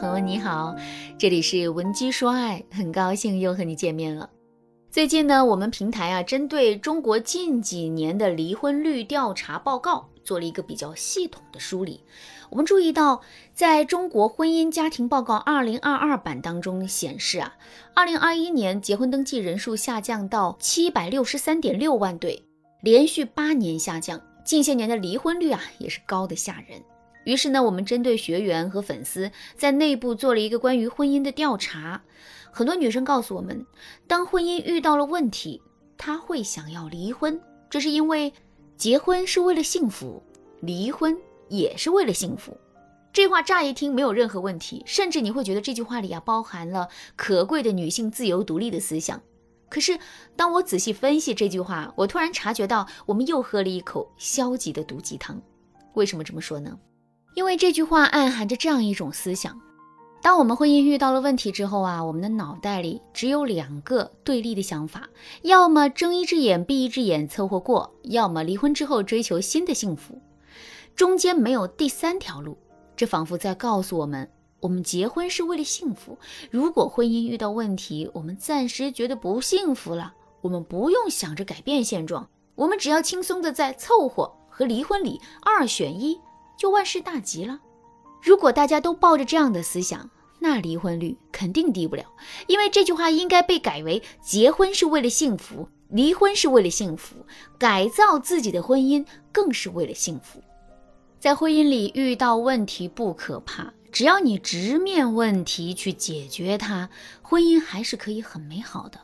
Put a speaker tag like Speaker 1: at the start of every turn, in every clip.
Speaker 1: 朋友你好，这里是文姬说爱，很高兴又和你见面了。最近呢，我们平台啊，针对中国近几年的离婚率调查报告做了一个比较系统的梳理。我们注意到，在中国婚姻家庭报告二零二二版当中显示啊，二零二一年结婚登记人数下降到七百六十三点六万对，连续八年下降。近些年的离婚率啊，也是高的吓人。于是呢，我们针对学员和粉丝在内部做了一个关于婚姻的调查。很多女生告诉我们，当婚姻遇到了问题，她会想要离婚，这是因为结婚是为了幸福，离婚也是为了幸福。这话乍一听没有任何问题，甚至你会觉得这句话里啊包含了可贵的女性自由独立的思想。可是当我仔细分析这句话，我突然察觉到，我们又喝了一口消极的毒鸡汤。为什么这么说呢？因为这句话暗含着这样一种思想。当我们婚姻遇到了问题之后啊，我们的脑袋里只有两个对立的想法：要么睁一只眼闭一只眼凑合过，要么离婚之后追求新的幸福。中间没有第三条路。这仿佛在告诉我们：我们结婚是为了幸福。如果婚姻遇到问题，我们暂时觉得不幸福了，我们不用想着改变现状，我们只要轻松的在凑合和离婚里二选一，就万事大吉了。如果大家都抱着这样的思想，那离婚率肯定低不了。因为这句话应该被改为：结婚是为了幸福，离婚是为了幸福，改造自己的婚姻更是为了幸福。在婚姻里遇到问题不可怕，只要你直面问题去解决它，婚姻还是可以很美好的。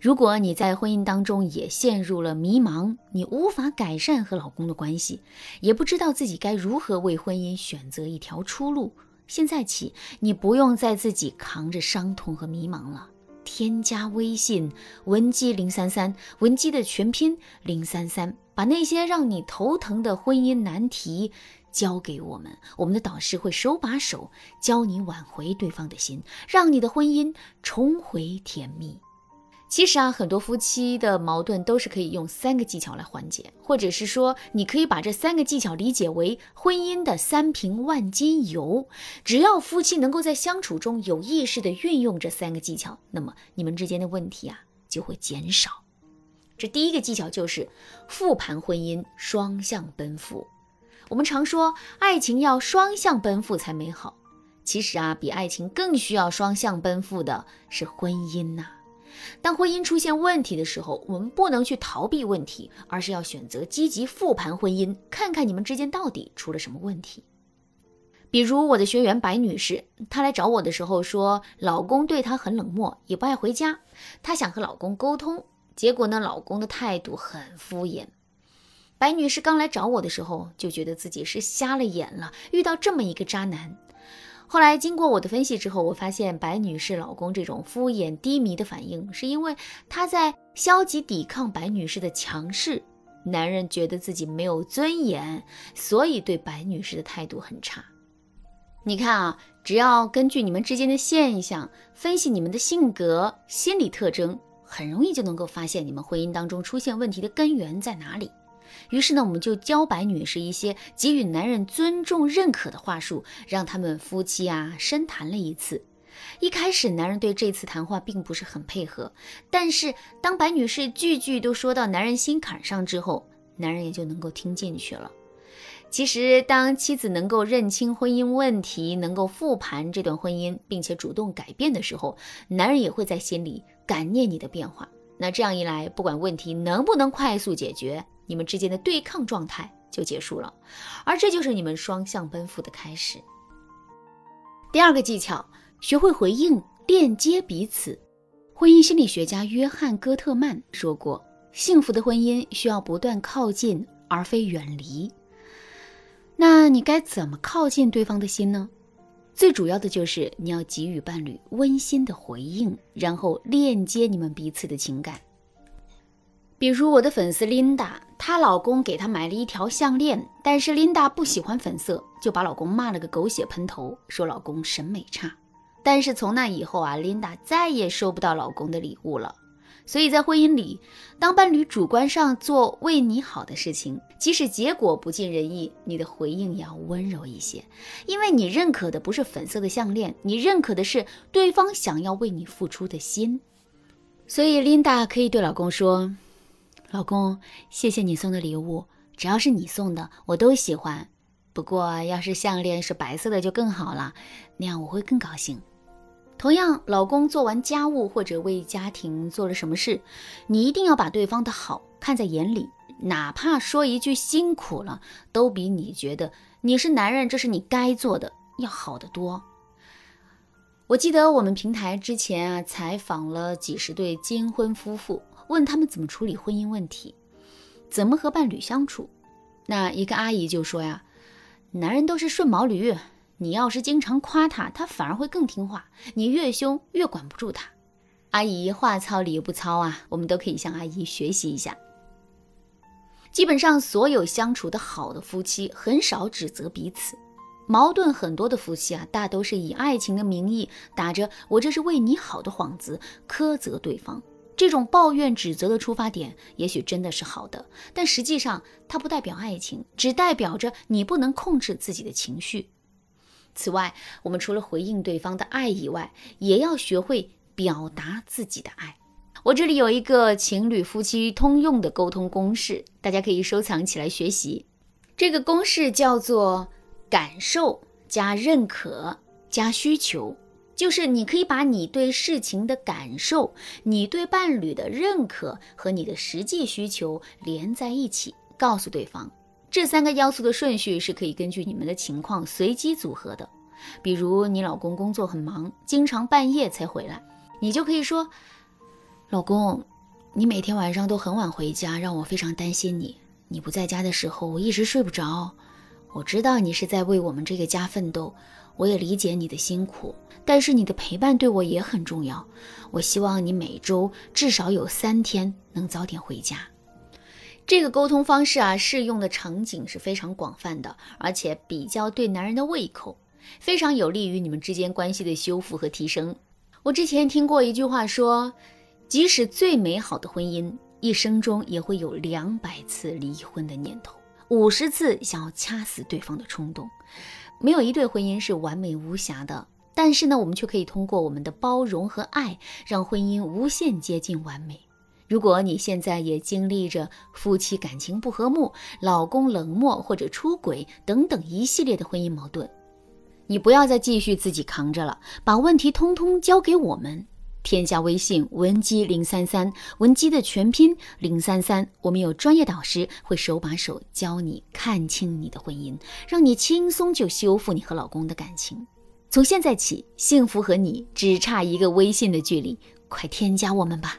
Speaker 1: 如果你在婚姻当中也陷入了迷茫，你无法改善和老公的关系，也不知道自己该如何为婚姻选择一条出路，现在起你不用再自己扛着伤痛和迷茫了。添加微信文姬零三三，文姬的全拼零三三，把那些让你头疼的婚姻难题交给我们，我们的导师会手把手教你挽回对方的心，让你的婚姻重回甜蜜。其实啊，很多夫妻的矛盾都是可以用三个技巧来缓解，或者是说，你可以把这三个技巧理解为婚姻的三瓶万金油。只要夫妻能够在相处中有意识的运用这三个技巧，那么你们之间的问题啊就会减少。这第一个技巧就是复盘婚姻，双向奔赴。我们常说爱情要双向奔赴才美好，其实啊，比爱情更需要双向奔赴的是婚姻呐。当婚姻出现问题的时候，我们不能去逃避问题，而是要选择积极复盘婚姻，看看你们之间到底出了什么问题。比如我的学员白女士，她来找我的时候说，老公对她很冷漠，也不爱回家。她想和老公沟通，结果呢，老公的态度很敷衍。白女士刚来找我的时候，就觉得自己是瞎了眼了，遇到这么一个渣男。后来经过我的分析之后，我发现白女士老公这种敷衍低迷的反应，是因为他在消极抵抗白女士的强势。男人觉得自己没有尊严，所以对白女士的态度很差。你看啊，只要根据你们之间的现象分析你们的性格、心理特征，很容易就能够发现你们婚姻当中出现问题的根源在哪里。于是呢，我们就教白女士一些给予男人尊重、认可的话术，让他们夫妻啊深谈了一次。一开始，男人对这次谈话并不是很配合，但是当白女士句句都说到男人心坎上之后，男人也就能够听进去了。其实，当妻子能够认清婚姻问题，能够复盘这段婚姻，并且主动改变的时候，男人也会在心里感念你的变化。那这样一来，不管问题能不能快速解决。你们之间的对抗状态就结束了，而这就是你们双向奔赴的开始。第二个技巧，学会回应，链接彼此。婚姻心理学家约翰·戈特曼说过：“幸福的婚姻需要不断靠近，而非远离。”那你该怎么靠近对方的心呢？最主要的就是你要给予伴侣温馨的回应，然后链接你们彼此的情感。比如我的粉丝琳达，她老公给她买了一条项链，但是琳达不喜欢粉色，就把老公骂了个狗血喷头，说老公审美差。但是从那以后啊，琳达再也收不到老公的礼物了。所以在婚姻里，当伴侣主观上做为你好的事情，即使结果不尽人意，你的回应也要温柔一些，因为你认可的不是粉色的项链，你认可的是对方想要为你付出的心。所以，Linda 可以对老公说：“老公，谢谢你送的礼物，只要是你送的，我都喜欢。不过，要是项链是白色的就更好了，那样我会更高兴。”同样，老公做完家务或者为家庭做了什么事，你一定要把对方的好看在眼里，哪怕说一句辛苦了，都比你觉得你是男人，这是你该做的要好得多。我记得我们平台之前啊采访了几十对金婚夫妇，问他们怎么处理婚姻问题，怎么和伴侣相处。那一个阿姨就说呀，男人都是顺毛驴。你要是经常夸他，他反而会更听话。你越凶，越管不住他。阿姨话糙理不糙啊，我们都可以向阿姨学习一下。基本上，所有相处的好的夫妻很少指责彼此，矛盾很多的夫妻啊，大都是以爱情的名义，打着“我这是为你好”的幌子苛责对方。这种抱怨指责的出发点，也许真的是好的，但实际上它不代表爱情，只代表着你不能控制自己的情绪。此外，我们除了回应对方的爱以外，也要学会表达自己的爱。我这里有一个情侣夫妻通用的沟通公式，大家可以收藏起来学习。这个公式叫做感受加认可加需求，就是你可以把你对事情的感受、你对伴侣的认可和你的实际需求连在一起，告诉对方。这三个要素的顺序是可以根据你们的情况随机组合的。比如你老公工作很忙，经常半夜才回来，你就可以说：“老公，你每天晚上都很晚回家，让我非常担心你。你不在家的时候，我一直睡不着。我知道你是在为我们这个家奋斗，我也理解你的辛苦，但是你的陪伴对我也很重要。我希望你每周至少有三天能早点回家。”这个沟通方式啊，适用的场景是非常广泛的，而且比较对男人的胃口，非常有利于你们之间关系的修复和提升。我之前听过一句话说，即使最美好的婚姻，一生中也会有两百次离婚的念头，五十次想要掐死对方的冲动。没有一对婚姻是完美无瑕的，但是呢，我们却可以通过我们的包容和爱，让婚姻无限接近完美。如果你现在也经历着夫妻感情不和睦、老公冷漠或者出轨等等一系列的婚姻矛盾，你不要再继续自己扛着了，把问题通通交给我们。添加微信文姬零三三，文姬的全拼零三三，我们有专业导师会手把手教你看清你的婚姻，让你轻松就修复你和老公的感情。从现在起，幸福和你只差一个微信的距离，快添加我们吧。